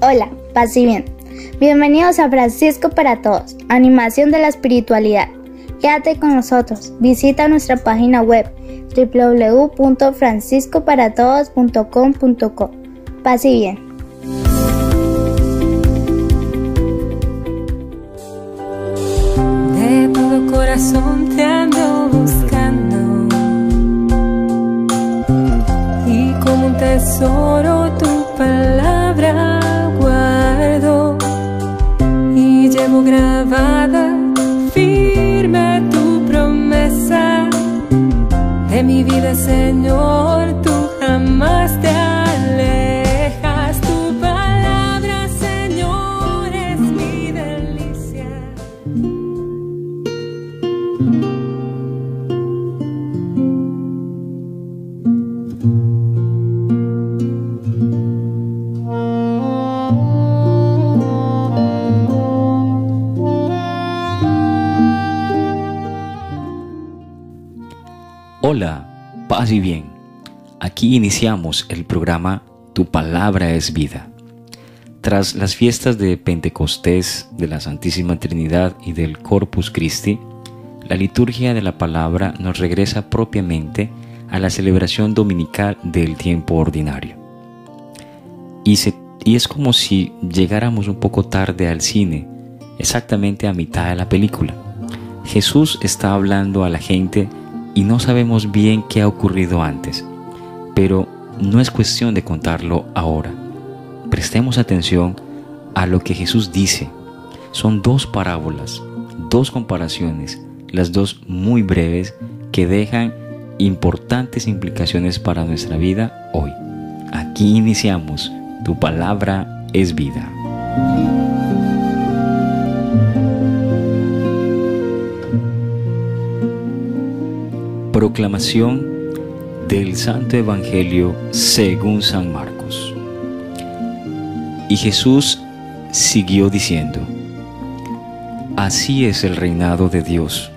Hola, paz y bien. Bienvenidos a Francisco para Todos, animación de la espiritualidad. Quédate con nosotros. Visita nuestra página web www.franciscoparatodos.com.co. Paz y bien. De corazón te ando buscando y como un tesoro tu palabra mi vida Señor tú jamás te Iniciamos el programa Tu palabra es vida. Tras las fiestas de Pentecostés, de la Santísima Trinidad y del Corpus Christi, la liturgia de la palabra nos regresa propiamente a la celebración dominical del tiempo ordinario. Y es como si llegáramos un poco tarde al cine, exactamente a mitad de la película. Jesús está hablando a la gente y no sabemos bien qué ha ocurrido antes, pero no es cuestión de contarlo ahora. Prestemos atención a lo que Jesús dice. Son dos parábolas, dos comparaciones, las dos muy breves que dejan importantes implicaciones para nuestra vida hoy. Aquí iniciamos. Tu palabra es vida. Proclamación del Santo Evangelio según San Marcos. Y Jesús siguió diciendo, Así es el reinado de Dios,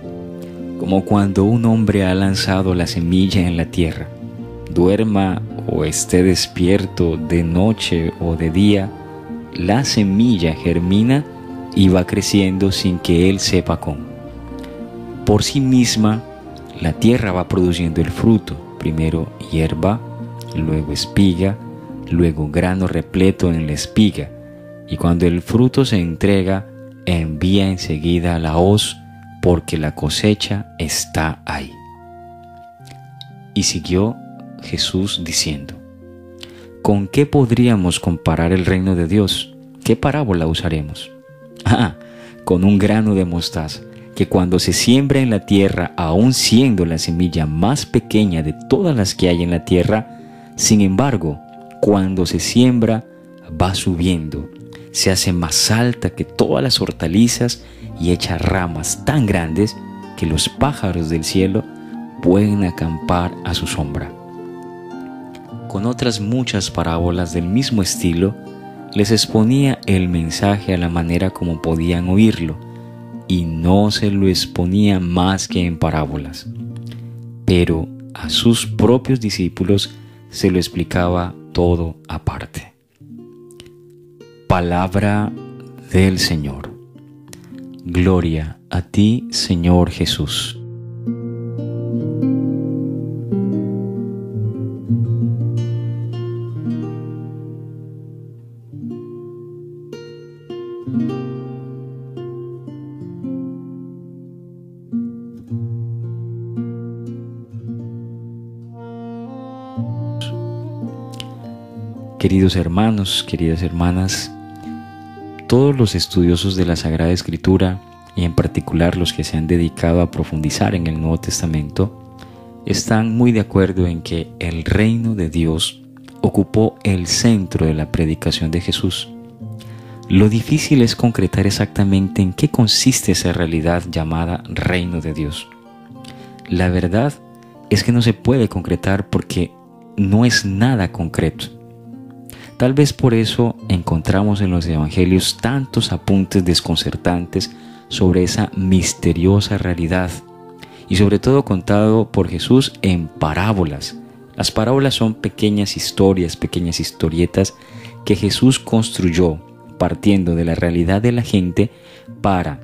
como cuando un hombre ha lanzado la semilla en la tierra, duerma o esté despierto de noche o de día, la semilla germina y va creciendo sin que él sepa cómo. Por sí misma, la tierra va produciendo el fruto, primero hierba, luego espiga, luego grano repleto en la espiga, y cuando el fruto se entrega, envía enseguida la hoz, porque la cosecha está ahí. Y siguió Jesús diciendo, ¿con qué podríamos comparar el reino de Dios? ¿Qué parábola usaremos? Ah, con un grano de mostaza, que cuando se siembra en la tierra, aun siendo la semilla más pequeña de todas las que hay en la tierra, sin embargo, cuando se siembra, va subiendo, se hace más alta que todas las hortalizas y echa ramas tan grandes que los pájaros del cielo pueden acampar a su sombra. Con otras muchas parábolas del mismo estilo, les exponía el mensaje a la manera como podían oírlo, y no se lo exponía más que en parábolas. Pero a sus propios discípulos se lo explicaba todo aparte. Palabra del Señor. Gloria a ti, Señor Jesús. Queridos hermanos, queridas hermanas, todos los estudiosos de la Sagrada Escritura, y en particular los que se han dedicado a profundizar en el Nuevo Testamento, están muy de acuerdo en que el reino de Dios ocupó el centro de la predicación de Jesús. Lo difícil es concretar exactamente en qué consiste esa realidad llamada reino de Dios. La verdad es que no se puede concretar porque no es nada concreto. Tal vez por eso encontramos en los evangelios tantos apuntes desconcertantes sobre esa misteriosa realidad y sobre todo contado por Jesús en parábolas. Las parábolas son pequeñas historias, pequeñas historietas que Jesús construyó partiendo de la realidad de la gente para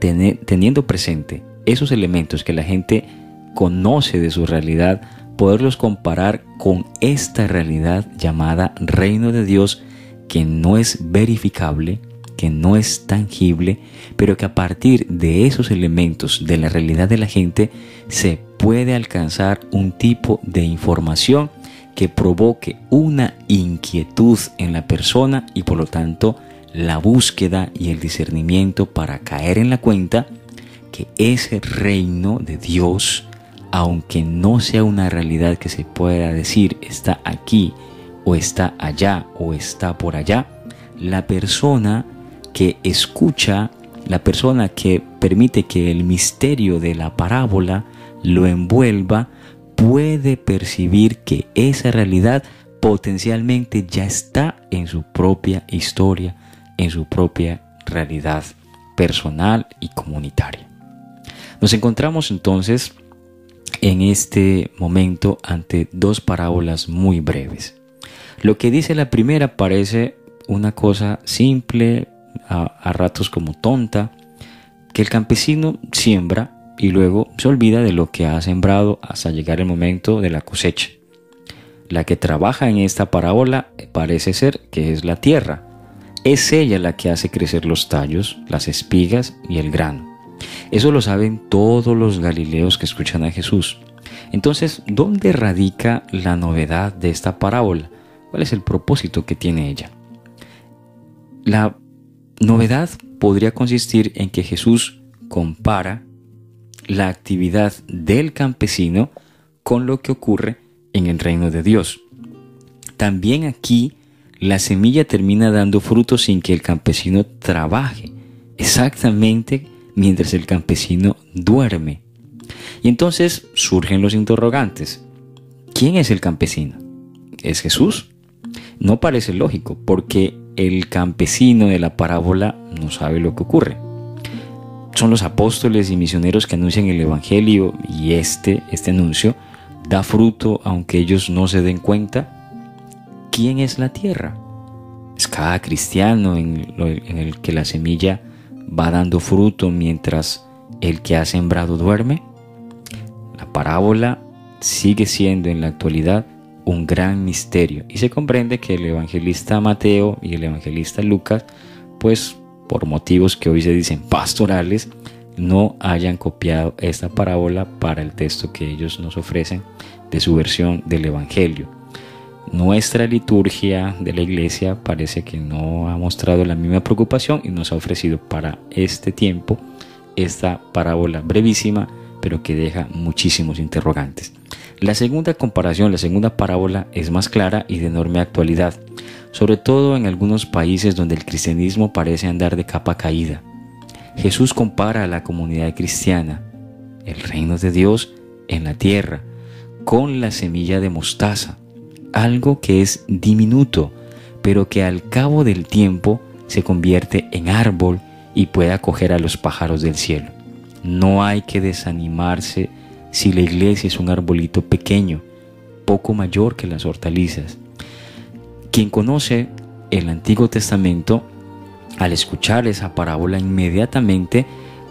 tener, teniendo presente esos elementos que la gente conoce de su realidad, poderlos comparar con esta realidad llamada reino de Dios que no es verificable, que no es tangible, pero que a partir de esos elementos de la realidad de la gente se puede alcanzar un tipo de información que provoque una inquietud en la persona y por lo tanto la búsqueda y el discernimiento para caer en la cuenta que ese reino de Dios, aunque no sea una realidad que se pueda decir está aquí o está allá o está por allá, la persona que escucha, la persona que permite que el misterio de la parábola lo envuelva, puede percibir que esa realidad potencialmente ya está en su propia historia, en su propia realidad personal y comunitaria. Nos encontramos entonces en este momento ante dos parábolas muy breves. Lo que dice la primera parece una cosa simple, a, ratos como tonta, que el campesino siembra y luego se olvida de lo que ha sembrado hasta llegar el momento de la cosecha. La que trabaja en esta parábola parece ser que es la tierra. Es ella la que hace crecer los tallos, las espigas y el grano. Eso lo saben todos los galileos que escuchan a Jesús. Entonces, ¿dónde radica la novedad de esta parábola? ¿Cuál es el propósito que tiene ella? La novedad podría consistir en que Jesús compara la actividad del campesino con lo que ocurre en el reino de Dios. También aquí la semilla termina dando fruto sin que el campesino trabaje, exactamente mientras el campesino duerme. Y entonces surgen los interrogantes. ¿Quién es el campesino? ¿Es Jesús? No parece lógico, porque el campesino de la parábola no sabe lo que ocurre. Son los apóstoles y misioneros que anuncian el Evangelio y este, este anuncio da fruto aunque ellos no se den cuenta. ¿Quién es la tierra? Es cada cristiano en, en el que la semilla va dando fruto mientras el que ha sembrado duerme. La parábola sigue siendo en la actualidad un gran misterio y se comprende que el evangelista Mateo y el evangelista Lucas, pues por motivos que hoy se dicen pastorales, no hayan copiado esta parábola para el texto que ellos nos ofrecen de su versión del Evangelio. Nuestra liturgia de la iglesia parece que no ha mostrado la misma preocupación y nos ha ofrecido para este tiempo esta parábola brevísima, pero que deja muchísimos interrogantes. La segunda comparación, la segunda parábola es más clara y de enorme actualidad, sobre todo en algunos países donde el cristianismo parece andar de capa caída. Jesús compara a la comunidad cristiana, el reino de Dios en la tierra, con la semilla de mostaza, algo que es diminuto, pero que al cabo del tiempo se convierte en árbol y puede acoger a los pájaros del cielo. No hay que desanimarse si la iglesia es un arbolito pequeño, poco mayor que las hortalizas. Quien conoce el Antiguo Testamento, al escuchar esa parábola inmediatamente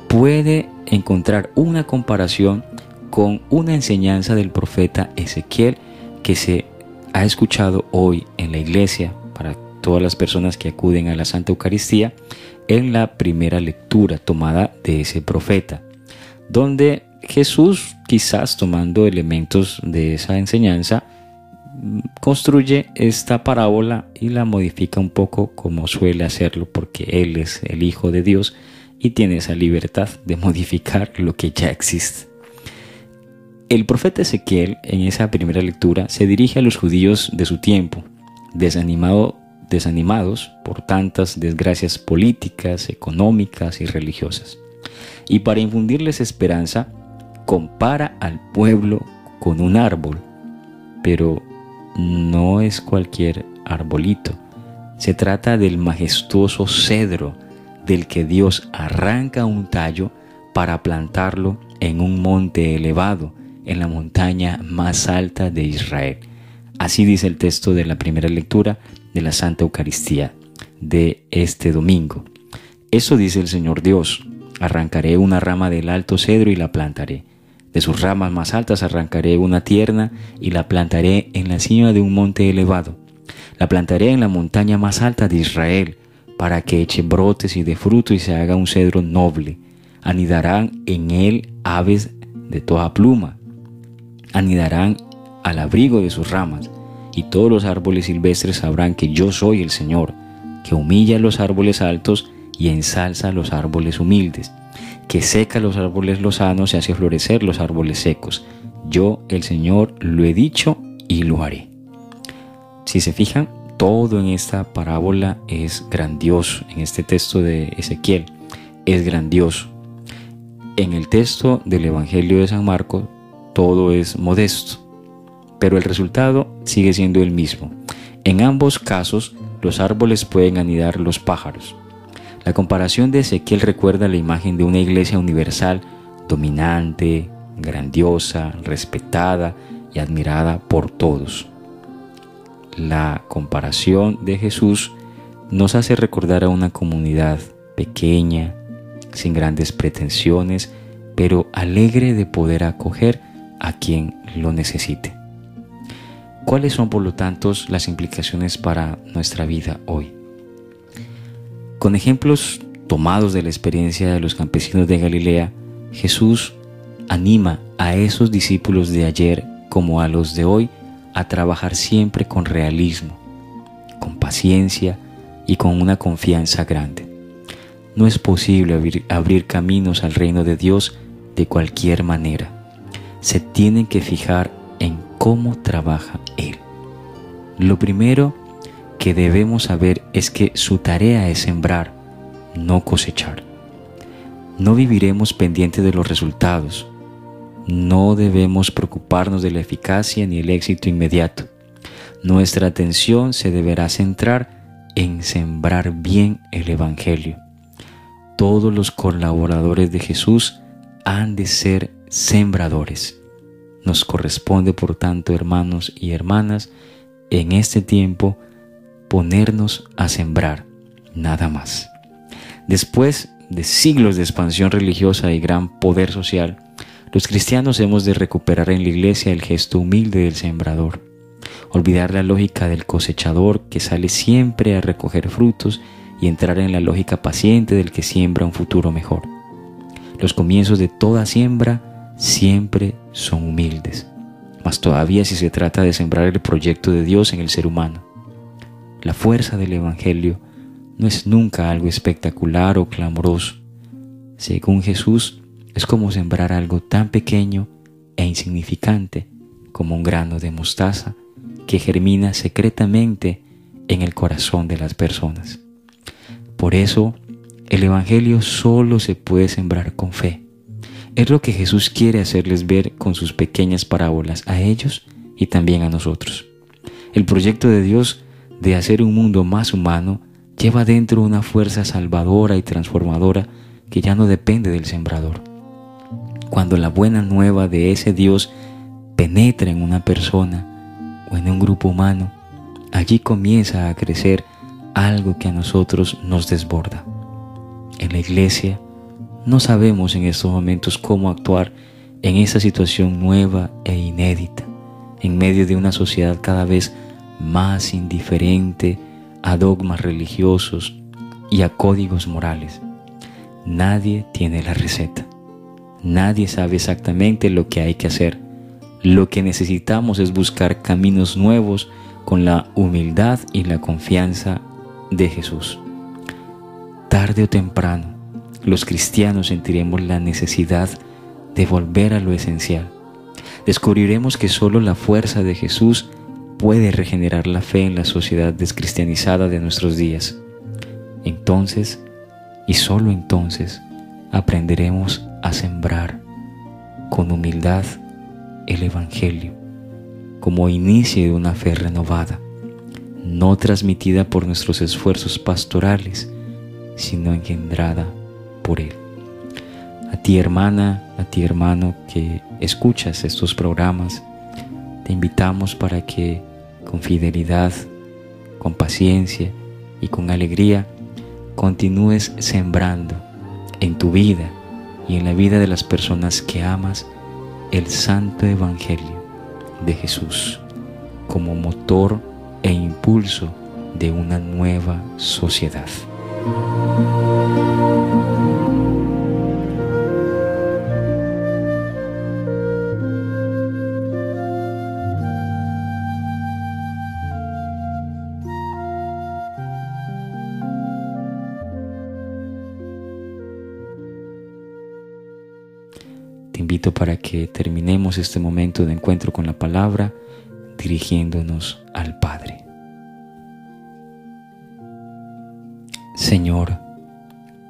puede encontrar una comparación con una enseñanza del profeta Ezequiel que se ha escuchado hoy en la iglesia para todas las personas que acuden a la Santa Eucaristía en la primera lectura tomada de ese profeta, donde Jesús, quizás tomando elementos de esa enseñanza, construye esta parábola y la modifica un poco como suele hacerlo porque Él es el Hijo de Dios y tiene esa libertad de modificar lo que ya existe. El profeta Ezequiel en esa primera lectura se dirige a los judíos de su tiempo, desanimado, desanimados por tantas desgracias políticas, económicas y religiosas. Y para infundirles esperanza, compara al pueblo con un árbol, pero no es cualquier arbolito. Se trata del majestuoso cedro del que Dios arranca un tallo para plantarlo en un monte elevado, en la montaña más alta de Israel. Así dice el texto de la primera lectura de la Santa Eucaristía de este domingo. Eso dice el Señor Dios. Arrancaré una rama del alto cedro y la plantaré. De sus ramas más altas arrancaré una tierna y la plantaré en la cima de un monte elevado. La plantaré en la montaña más alta de Israel, para que eche brotes y dé fruto y se haga un cedro noble. Anidarán en él aves de toda pluma. Anidarán al abrigo de sus ramas, y todos los árboles silvestres sabrán que yo soy el Señor, que humilla los árboles altos y ensalza los árboles humildes, que seca los árboles lozanos y hace florecer los árboles secos. Yo, el Señor, lo he dicho y lo haré. Si se fijan, todo en esta parábola es grandioso, en este texto de Ezequiel es grandioso. En el texto del Evangelio de San Marcos todo es modesto, pero el resultado sigue siendo el mismo. En ambos casos, los árboles pueden anidar los pájaros. La comparación de Ezequiel recuerda la imagen de una iglesia universal, dominante, grandiosa, respetada y admirada por todos. La comparación de Jesús nos hace recordar a una comunidad pequeña, sin grandes pretensiones, pero alegre de poder acoger a quien lo necesite. ¿Cuáles son, por lo tanto, las implicaciones para nuestra vida hoy? Con ejemplos tomados de la experiencia de los campesinos de Galilea, Jesús anima a esos discípulos de ayer como a los de hoy a trabajar siempre con realismo, con paciencia y con una confianza grande. No es posible abrir, abrir, caminos al reino de Dios de cualquier manera. Se tienen que fijar en cómo trabaja Él. Lo primero que debemos saber es que su tarea es sembrar, no cosechar. No viviremos pendientes de los resultados. No debemos preocuparnos de la eficacia ni el éxito inmediato. Nuestra atención se deberá centrar en sembrar bien el Evangelio. Todos los colaboradores de Jesús han de ser sembradores. Nos corresponde, por tanto, hermanos y hermanas, en este tiempo ponernos a sembrar, nada más. Después de siglos de expansión religiosa y gran poder social, los cristianos hemos de recuperar en la iglesia el gesto humilde del sembrador, olvidar la lógica del cosechador que sale siempre a recoger frutos y entrar en la lógica paciente del que siembra un futuro mejor. Los comienzos de toda siembra siempre son humildes, mas todavía si se trata de sembrar el proyecto de Dios en el ser humano. La fuerza del Evangelio no es nunca algo espectacular o clamoroso. Según Jesús, es como sembrar algo tan pequeño e insignificante como un grano de mostaza que germina secretamente en el corazón de las personas. Por eso, el Evangelio solo se puede sembrar con fe es lo que Jesús quiere hacerles ver con sus pequeñas parábolas a ellos y también a nosotros. El proyecto de Dios de hacer un mundo más humano lleva dentro una fuerza salvadora y transformadora que ya no depende del sembrador. Cuando la buena nueva de ese Dios penetra en una persona o en un grupo humano, allí comienza a crecer algo que a nosotros nos desborda. En la iglesia, no sabemos en estos momentos cómo actuar en esa situación nueva e inédita, en medio de una sociedad cada vez más indiferente a dogmas religiosos y a códigos morales. Nadie tiene la receta. Nadie sabe exactamente lo que hay que hacer. Lo que necesitamos es buscar caminos nuevos con la humildad y la confianza de Jesús. Tarde o temprano, los cristianos sentiremos la necesidad de volver a lo esencial. Descubriremos que solo la fuerza de Jesús puede regenerar la fe en la sociedad descristianizada de nuestros días. Entonces, y solo entonces, aprenderemos a sembrar con humildad el Evangelio como inicio de una fe renovada, no transmitida por nuestros esfuerzos pastorales, sino engendrada por Él. A ti hermana, a ti hermano que escuchas estos programas, te invitamos para que con fidelidad, con paciencia y con alegría, continúes sembrando en tu vida y en la vida de las personas que amas el santo evangelio de Jesús como motor e impulso de una nueva sociedad. Invito para que terminemos este momento de encuentro con la palabra dirigiéndonos al Padre. Señor,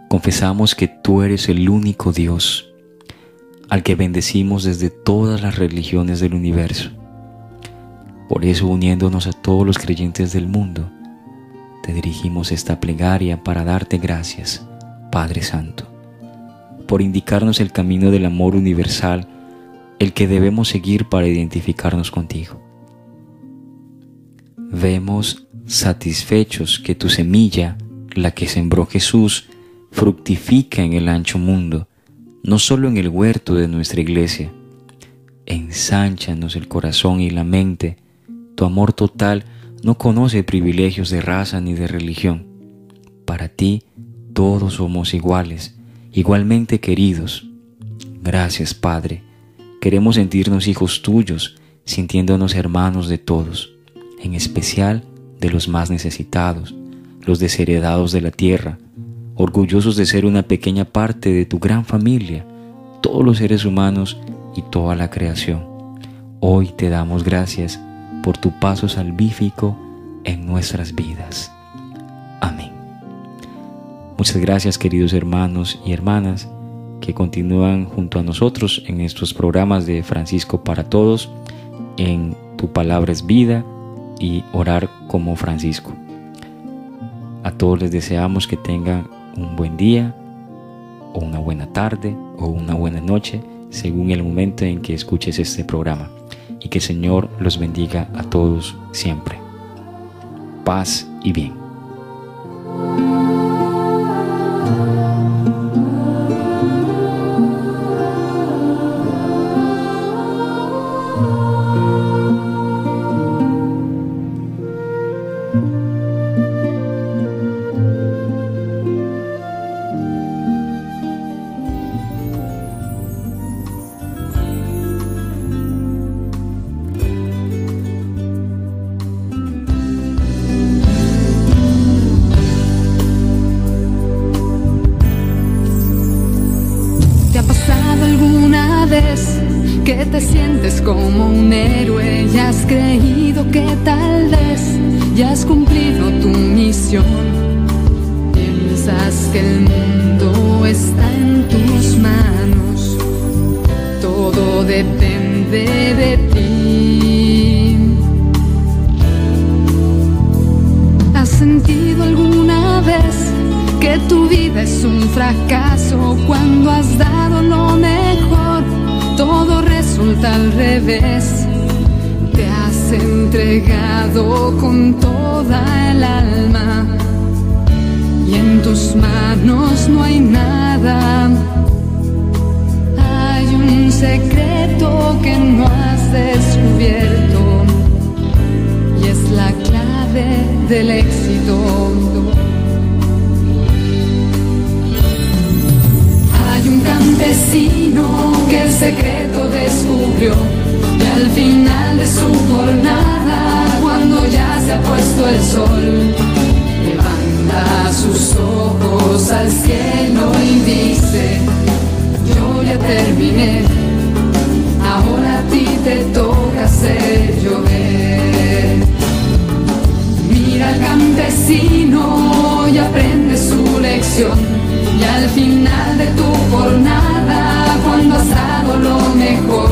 confesamos que tú eres el único Dios al que bendecimos desde todas las religiones del universo. Por eso, uniéndonos a todos los creyentes del mundo, te dirigimos esta plegaria para darte gracias, Padre Santo, por indicarnos el camino del amor universal, el que debemos seguir para identificarnos contigo. Vemos satisfechos que tu semilla la que sembró Jesús, fructifica en el ancho mundo, no solo en el huerto de nuestra iglesia. Ensánchanos el corazón y la mente. Tu amor total no conoce privilegios de raza ni de religión. Para ti todos somos iguales, igualmente queridos. Gracias, Padre. Queremos sentirnos hijos tuyos, sintiéndonos hermanos de todos, en especial de los más necesitados los desheredados de la tierra, orgullosos de ser una pequeña parte de tu gran familia, todos los seres humanos y toda la creación. Hoy te damos gracias por tu paso salvífico en nuestras vidas. Muchas gracias queridos hermanos y hermanas que continúan junto a nosotros en estos programas de Francisco para Todos, en Tu Palabra es Vida y Orar como Francisco. A todos les deseamos que tengan un buen día o una buena tarde o una buena noche según el momento en que escuches este programa y que el Señor los bendiga a todos siempre. Paz y bien. Que el mundo está en tus manos, todo depende de ti. ¿Has sentido alguna vez que tu vida es un fracaso cuando has dado lo mejor? todo resulta al revés. Te has entregado con toda el alma tus manos no hay nada. Hay un secreto que no has descubierto y es la clave del éxito. Hay un campesino que el secreto descubrió y al final de su jornada, cuando ya se ha puesto el sol, levanta sus ojos al cielo y dice, yo ya terminé, ahora a ti te toca hacer llover. Mira al campesino y aprende su lección y al final de tu jornada, cuando has dado lo mejor,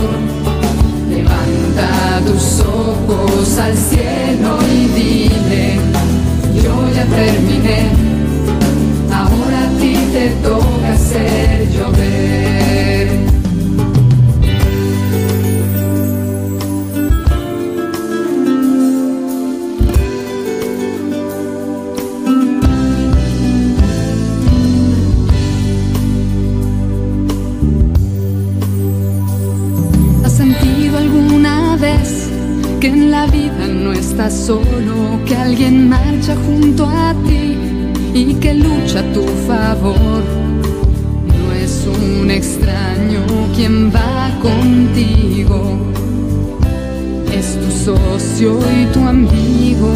levanta tus ojos al cielo y dile, yo ya terminé, ahora a ti te toca hacer llover. Solo, que alguien marcha junto a ti y que lucha a tu favor. No es un extraño quien va contigo, es tu socio y tu amigo.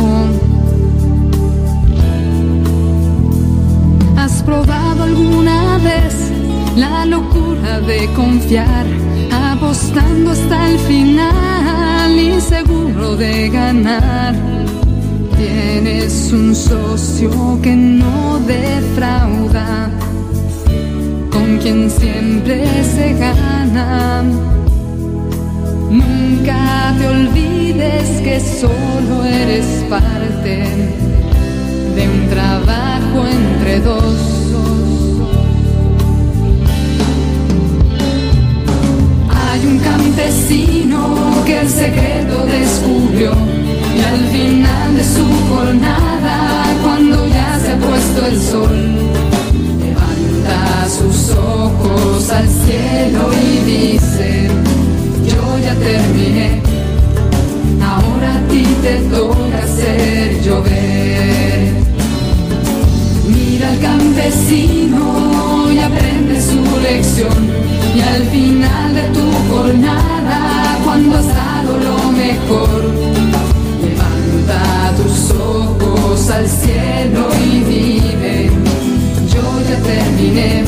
¿Has probado alguna vez la locura de confiar, apostando hasta el final y seguro de ganar? Tienes un socio que no defrauda, con quien siempre se gana. Nunca te olvides que solo eres parte de un trabajo entre dos. Que el secreto descubrió y al final de su jornada, cuando ya se ha puesto el sol, levanta sus ojos al cielo y dice, yo ya terminé, ahora a ti te toca hacer llover. Mira al campesino y aprende su lección y al final de tu jornada, cuando has dado lo mejor, tus ojos al cielo y dime, yo ya terminé,